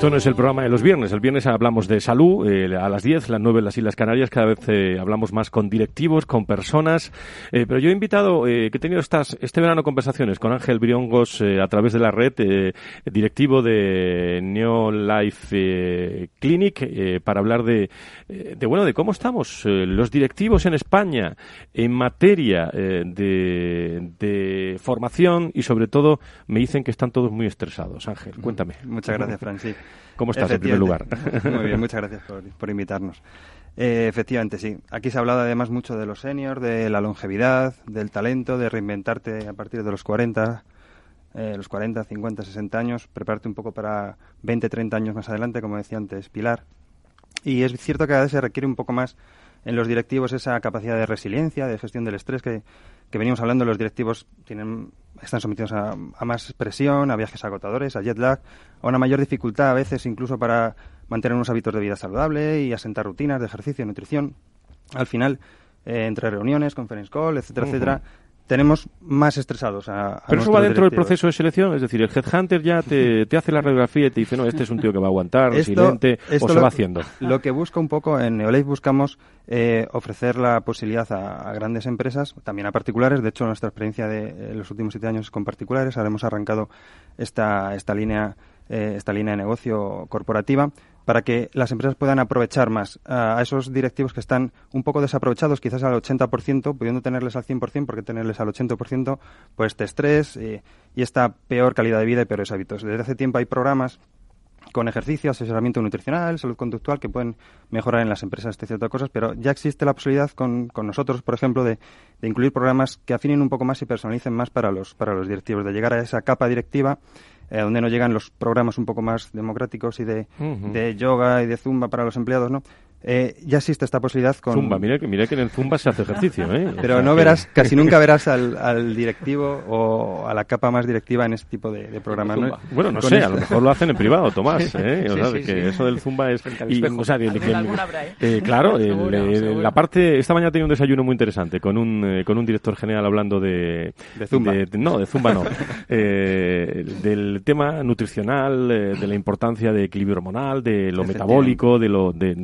Esto no es el programa de los viernes. El viernes hablamos de salud eh, a las 10, las 9 en las Islas Canarias. Cada vez eh, hablamos más con directivos, con personas. Eh, pero yo he invitado, que he tenido estas, este verano conversaciones con Ángel Briongos a través de la red, directivo de Neo Life Clinic, para hablar de, de, bueno, de cómo estamos los directivos en España en materia de, de formación y sobre todo me dicen que están todos muy estresados. Ángel, cuéntame. Muchas gracias, Francis. ¿Cómo estás en primer lugar? Muy bien, muchas gracias por, invitarnos. Eh, efectivamente, sí. Aquí se ha hablado además mucho de los seniors, de la longevidad, del talento, de reinventarte a partir de los 40, eh, los 40, 50, 60 años, prepararte un poco para 20, 30 años más adelante, como decía antes Pilar. Y es cierto que a veces se requiere un poco más en los directivos esa capacidad de resiliencia, de gestión del estrés que, que venimos hablando. Los directivos tienen están sometidos a, más presión, a viajes agotadores, a jet lag, a una mayor dificultad a veces incluso para mantener unos hábitos de vida saludable y asentar rutinas de ejercicio y nutrición. Al final, eh, entre reuniones, conference call, etcétera, etcétera, tenemos más estresados a, Pero eso va dentro del proceso de selección, es decir, el headhunter ya te, hace la radiografía y te dice, no, este es un tío que va a aguantar, resiliente, o se va haciendo. Lo que busca un poco, en Neolife buscamos eh, ofrecer la posibilidad a, grandes empresas, también a particulares, de hecho nuestra experiencia de eh, los últimos siete años es con particulares, ahora hemos arrancado esta, esta línea eh, esta línea de negocio corporativa para que las empresas puedan aprovechar más a esos directivos que están un poco desaprovechados, quizás al 80%, pudiendo tenerles al 100%, porque tenerles al 80%, pues este estrés y, y esta peor calidad de vida y peores hábitos. Desde hace tiempo hay programas con ejercicio, asesoramiento nutricional, salud conductual, que pueden mejorar en las empresas este de cosas, pero ya existe la posibilidad con, con nosotros, por ejemplo, de, de, incluir programas que afinen un poco más y personalicen más para los, para los directivos, de llegar a esa capa directiva eh, donde no llegan los programas un poco más democráticos y de, de yoga y de zumba para los empleados, ¿no? Eh, ya existe esta posibilidad con... Zumba, mira que, mira que en el Zumba se hace ejercicio, ¿eh? Pero no verás, casi nunca verás al, directivo o a la capa más directiva en este tipo de, de programas. ¿no? Bueno, no sé, a lo mejor lo hacen en privado, Tomás, ¿eh? O sea, que eso del Zumba es... Y, o sea, eh, claro, la parte... Esta mañana tenía un desayuno muy interesante con un, eh, con un director general hablando de... De Zumba. no, de Zumba no. del tema nutricional, de la importancia de equilibrio hormonal, de lo metabólico, de lo... de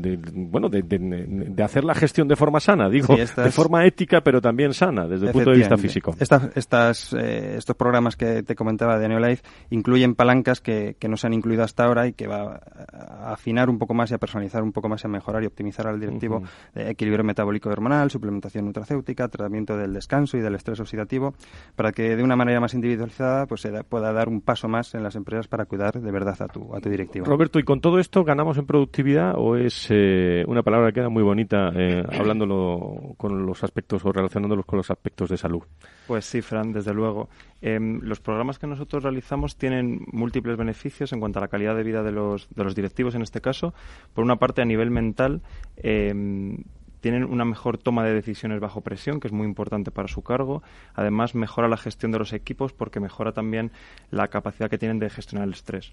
bueno, de, de, hacer la gestión de forma sana, digo, de forma ética, pero también sana, desde el punto de vista físico. estas, eh, estos programas que te comentaba de Neolife incluyen palancas que, que, no se han incluido hasta ahora y que va a afinar un poco más y a personalizar un poco más y a mejorar y optimizar al directivo equilibrio metabólico hormonal, suplementación nutracéutica, tratamiento del descanso y del estrés oxidativo, para que de una manera más individualizada pues se pueda dar un paso más en las empresas para cuidar de verdad a tu, a tu directivo. Roberto, ¿y con todo esto ganamos en productividad o es eh, una palabra que queda muy bonita eh, hablándolo con los aspectos o relacionándolos con los aspectos de salud. Pues sí, Fran, desde luego. Em, los programas que nosotros realizamos tienen múltiples beneficios en cuanto a la calidad de vida de los, de los directivos, en este caso. Por una parte, a nivel mental, em, tienen una mejor toma de decisiones bajo presión, que es muy importante para su cargo. Además, mejora la gestión de los equipos porque mejora también la capacidad que tienen de gestionar el estrés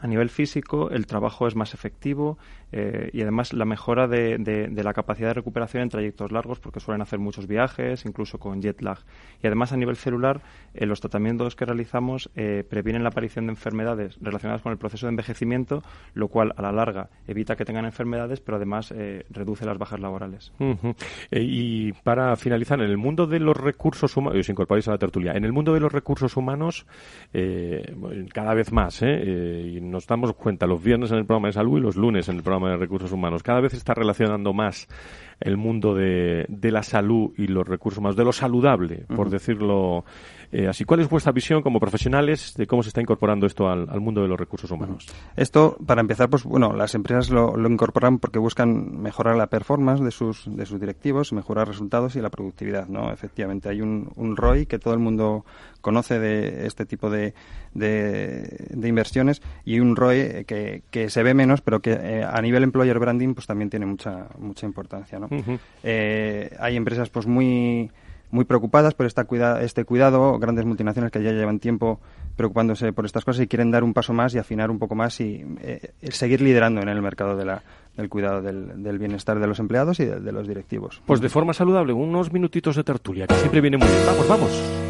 a nivel físico el trabajo es más efectivo eh, y además la mejora de, la capacidad de recuperación en trayectos largos porque suelen hacer muchos viajes, incluso con jet lag. Y además a nivel celular eh, los tratamientos que realizamos eh, previenen la aparición de enfermedades relacionadas con el proceso de envejecimiento, lo cual a la larga evita que tengan enfermedades, pero además reduce las bajas laborales. y para finalizar, en el mundo de los recursos humanos, os incorporáis a la tertulia, en el mundo de los recursos humanos cada vez más, y nos damos cuenta los viernes en el programa de salud y los lunes en el programa de recursos humanos. Cada vez se está relacionando más el mundo de, de la salud y los recursos humanos, de lo saludable, por decirlo eh, así, ¿cuál es vuestra visión como profesionales de cómo se está incorporando esto al, mundo de los recursos humanos? Esto, para empezar, pues bueno, las empresas lo, incorporan porque buscan mejorar la performance de sus, de sus directivos, mejorar resultados y la productividad, ¿no? Efectivamente, hay un, un ROI que todo el mundo conoce de este tipo de, de, inversiones y un ROI que, que, se ve menos, pero que eh, a nivel employer branding pues también tiene mucha mucha importancia, ¿no? Eh, hay empresas pues muy muy preocupadas por esta cuida este cuidado, grandes multinacionales que ya llevan tiempo preocupándose por estas cosas y quieren dar un paso más y afinar un poco más y eh, seguir liderando en el mercado de la, del cuidado del, bienestar de los empleados y de, de, los directivos. Pues de forma saludable, unos minutitos de tertulia, que siempre viene muy bien. Vamos, vamos.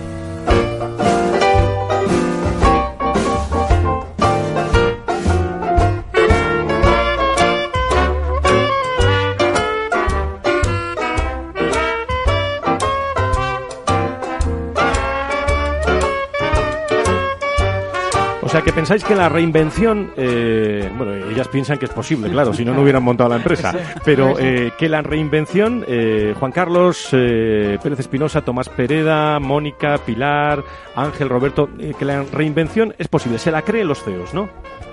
Sea, que pensáis que la reinvención, eh, bueno, ellas piensan que es posible, claro, si no, no hubieran montado la empresa, pero eh, que la reinvención, eh, Juan Carlos, Pérez Espinosa, Tomás Pereda, Mónica, Pilar, Ángel, Roberto, que la reinvención es posible, se la creen los CEOs, ¿no?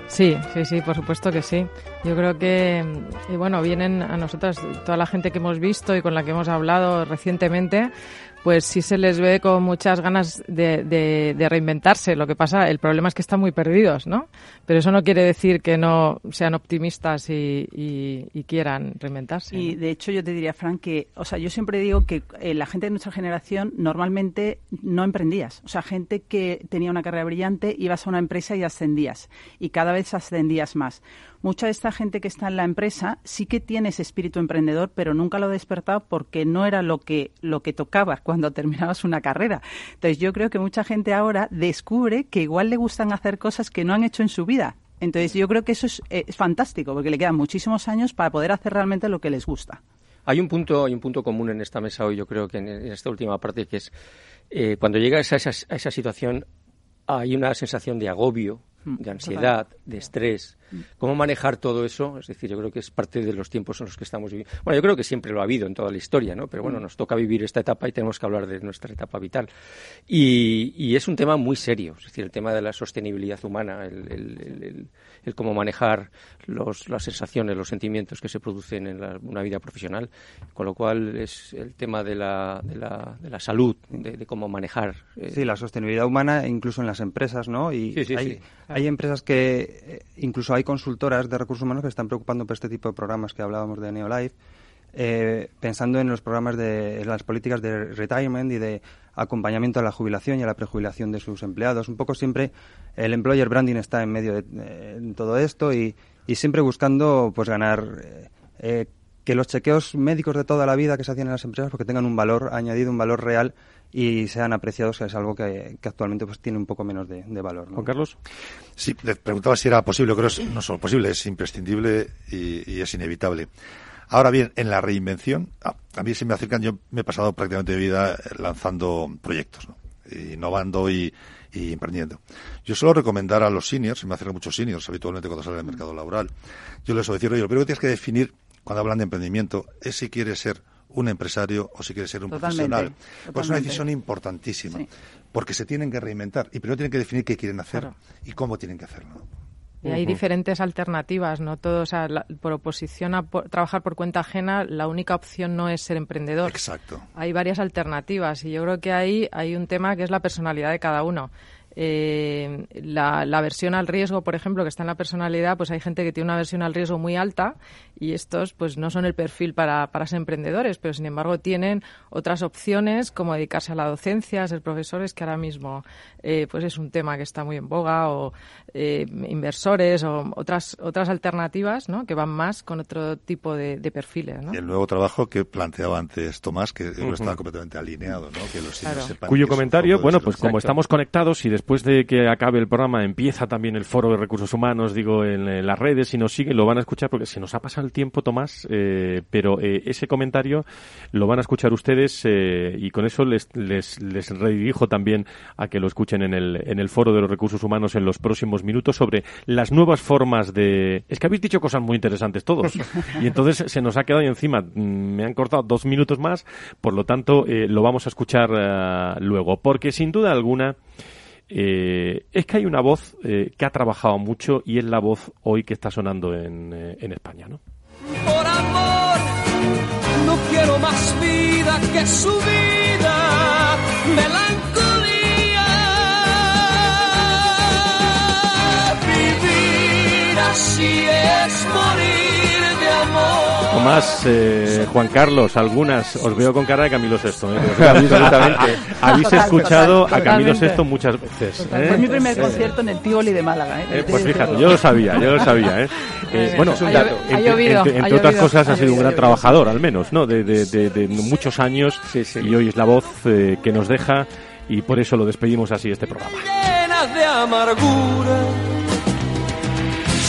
Sí, sí, sí, por supuesto que sí. Yo creo que, y bueno, vienen a nosotros, toda la gente que hemos visto y con la que hemos hablado recientemente, pues sí se les ve con muchas ganas de, de, reinventarse. Lo que pasa, el problema es que están muy perdidos, ¿no? Pero eso no quiere decir que no sean optimistas y, y, quieran reinventarse. Y de hecho yo te diría, Frank, que, o sea, yo siempre digo que eh, la gente de nuestra generación normalmente no emprendías. O sea, gente que tenía una carrera brillante, ibas a una empresa y ascendías. Y cada vez ascendías más mucha de esta gente que está en la empresa sí que tiene ese espíritu emprendedor, pero nunca lo ha despertado porque no era lo que, lo que tocaba cuando terminabas una carrera. Entonces yo creo que mucha gente ahora descubre que igual le gustan hacer cosas que no han hecho en su vida. Entonces yo creo que eso es, fantástico porque le quedan muchísimos años para poder hacer realmente lo que les gusta. Hay un punto, hay un punto común en esta mesa hoy, yo creo que en, esta última parte, que es eh, cuando llegas a esa, a esa situación hay una sensación de agobio, Mm, de ansiedad, de estrés. ¿Cómo manejar todo eso? Es decir, yo creo que es parte de los tiempos en los que estamos viviendo. Bueno, yo creo que siempre lo ha habido en toda la historia, ¿no? Pero bueno, mm. nos toca vivir esta etapa y tenemos que hablar de nuestra etapa vital. Y, es un tema muy serio, es decir, el tema de la sostenibilidad humana, el, cómo manejar las sensaciones, los sentimientos que se producen en una vida profesional. Con lo cual es el tema de la, de la, de la salud, de, cómo manejar. Eh, sí, la sostenibilidad humana incluso en las empresas, ¿no? Y sí, sí, sí hay empresas que, eh, incluso hay consultoras de recursos humanos que están preocupando por este tipo de programas que hablábamos de Neolife, eh, pensando en los programas de las políticas de retirement y de acompañamiento a la jubilación y a la prejubilación de sus empleados. Un poco siempre el employer branding está en medio de todo esto y, siempre buscando pues ganar eh, que los chequeos médicos de toda la vida que se hacían en las empresas porque tengan un valor añadido, un valor real y sean apreciados, que es algo que, actualmente pues tiene un poco menos de, valor. Juan Carlos. Sí, le preguntaba si era posible, creo que no solo posible, es imprescindible y, es inevitable. Ahora bien, en la reinvención, a, mí se me acercan, yo me he pasado prácticamente de vida lanzando proyectos, innovando y, emprendiendo. Yo suelo recomendar a los seniors, se me acercan muchos seniors habitualmente cuando salen al mercado laboral, yo les suelo decir, oye, lo primero que tienes que definir cuando hablan de emprendimiento es si quieres ser un empresario o si quiere ser un profesional. Pues es una decisión importantísima, porque se tienen que reinventar y primero tienen que definir qué quieren hacer y cómo tienen que hacerlo. Y hay diferentes alternativas, no todo, o sea, por oposición a trabajar por cuenta ajena, la única opción no es ser emprendedor. Exacto. Hay varias alternativas y yo creo que ahí hay un tema que es la personalidad de cada uno. Eh, la, la, versión al riesgo, por ejemplo, que está en la personalidad, pues hay gente que tiene una versión al riesgo muy alta y estos pues no son el perfil para, para ser emprendedores, pero sin embargo tienen otras opciones como dedicarse a la docencia, ser profesores, que ahora mismo eh, pues es un tema que está muy en boga, o eh, inversores, o otras, otras alternativas ¿no? que van más con otro tipo de, perfiles. ¿no? Y el nuevo trabajo que planteaba antes Tomás, que está completamente alineado, ¿no? que Cuyo comentario, bueno, pues como estamos conectados y después después de que acabe el programa empieza también el foro de recursos humanos, digo, en, las redes, si nos siguen lo van a escuchar porque se nos ha pasado el tiempo, Tomás, eh, pero eh, ese comentario lo van a escuchar ustedes eh, y con eso les, les, les redirijo también a que lo escuchen en el, en el foro de los recursos humanos en los próximos minutos sobre las nuevas formas de... Es que habéis dicho cosas muy interesantes todos y entonces se nos ha quedado encima, me han cortado dos minutos más, por lo tanto lo vamos a escuchar luego, porque sin duda alguna eh, es que hay una voz eh, que ha trabajado mucho y es la voz hoy que está sonando en, eh, en España, ¿no? Por amor, no quiero más vida que su vida, melancolía. Vivir así es morir de amor. Tomás, eh, Juan Carlos, algunas, os veo con cara de Camilo VI. ¿eh? Absolutamente. Habéis escuchado a Camilo VI muchas veces. ¿eh? Fue mi primer concierto en el Tivoli de Málaga. ¿eh? Eh, pues fíjate, yo lo sabía, yo lo sabía. ¿eh? Eh, bueno, es un dato. Ha entre, llovido, entre- otras llovido, cosas, ha sido un gran trabajador, al menos, ¿no? De, de- de- de muchos años y hoy es la voz eh, que nos deja y por eso lo despedimos así este programa. llenas de amargura.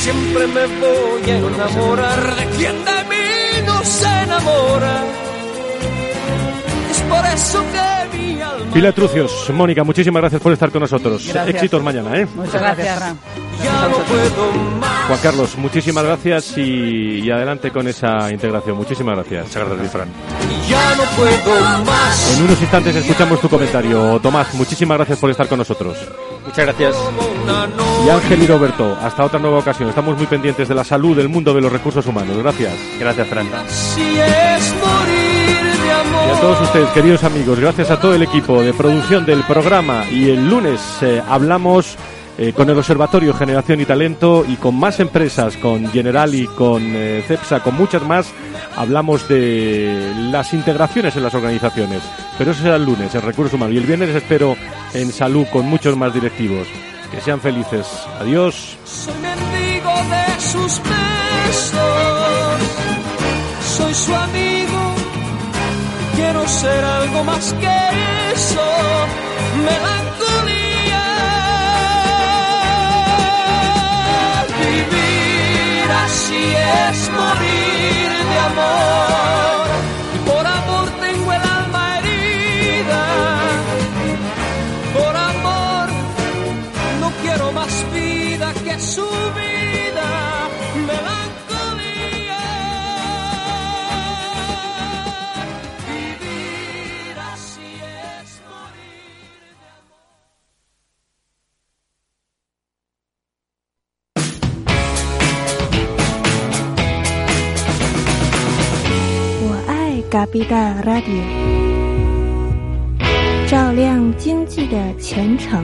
Siempre me voy a enamorar de quien de mí no se enamora. Por eso que mi alma Pilar Trucios, Mónica, muchísimas gracias por estar con nosotros. Gracias. Éxitos mañana, ¿eh? Muchas gracias, Fran. ya no puedo más. Juan Carlos, muchísimas gracias y, y adelante con esa integración. Muchísimas gracias. Muchas gracias, Fran. Ya no puedo más. En unos instantes escuchamos tu comentario. Tomás, muchísimas gracias por estar con nosotros. Muchas gracias. Y Ángel y Roberto, hasta otra nueva ocasión. Estamos muy pendientes de la salud del mundo de los recursos humanos. Gracias. Gracias, Fran. Si es morir. Y a todos ustedes, queridos amigos, gracias a todo el equipo de producción del programa. Y el lunes eh, hablamos eh, con el Observatorio Generación y Talento y con más empresas, con Generali, con eh, CEPSA, con muchas más. Hablamos de las integraciones en las organizaciones. Pero eso será el lunes, en Recursos Humanos. Y el viernes espero en salud con muchos más directivos. Que sean felices. Adiós. Soy mendigo de sus besos. Soy su amigo. Quiero ser algo más que eso. Melancolía. Vivir así es morir de amor. Capital Radio，照亮经济的前程。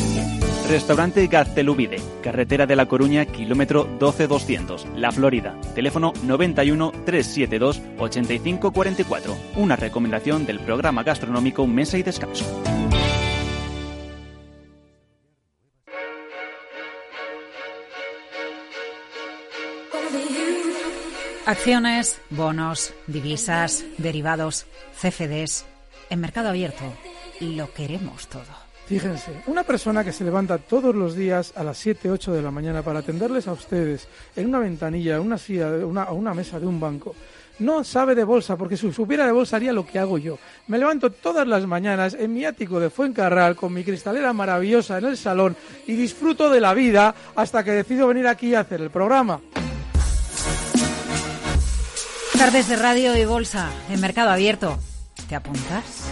Restaurante Gaztelubide, carretera de La Coruña, kilómetro 12200, La Florida. Teléfono 91 372 8544. Una recomendación del programa gastronómico Mesa y Descanso. Acciones, bonos, divisas, derivados, CFDs. En mercado abierto lo queremos todo. Fíjense, una persona que se levanta todos los días a las 7, 8 de la mañana para atenderles a ustedes en una ventanilla, una silla, una, una mesa de un banco, no sabe de bolsa, porque si supiera de bolsa haría lo que hago yo. Me levanto todas las mañanas en mi ático de Fuencarral con mi cristalera maravillosa en el salón y disfruto de la vida hasta que decido venir aquí a hacer el programa. Tardes de radio y bolsa en mercado abierto. ¿Te apuntas?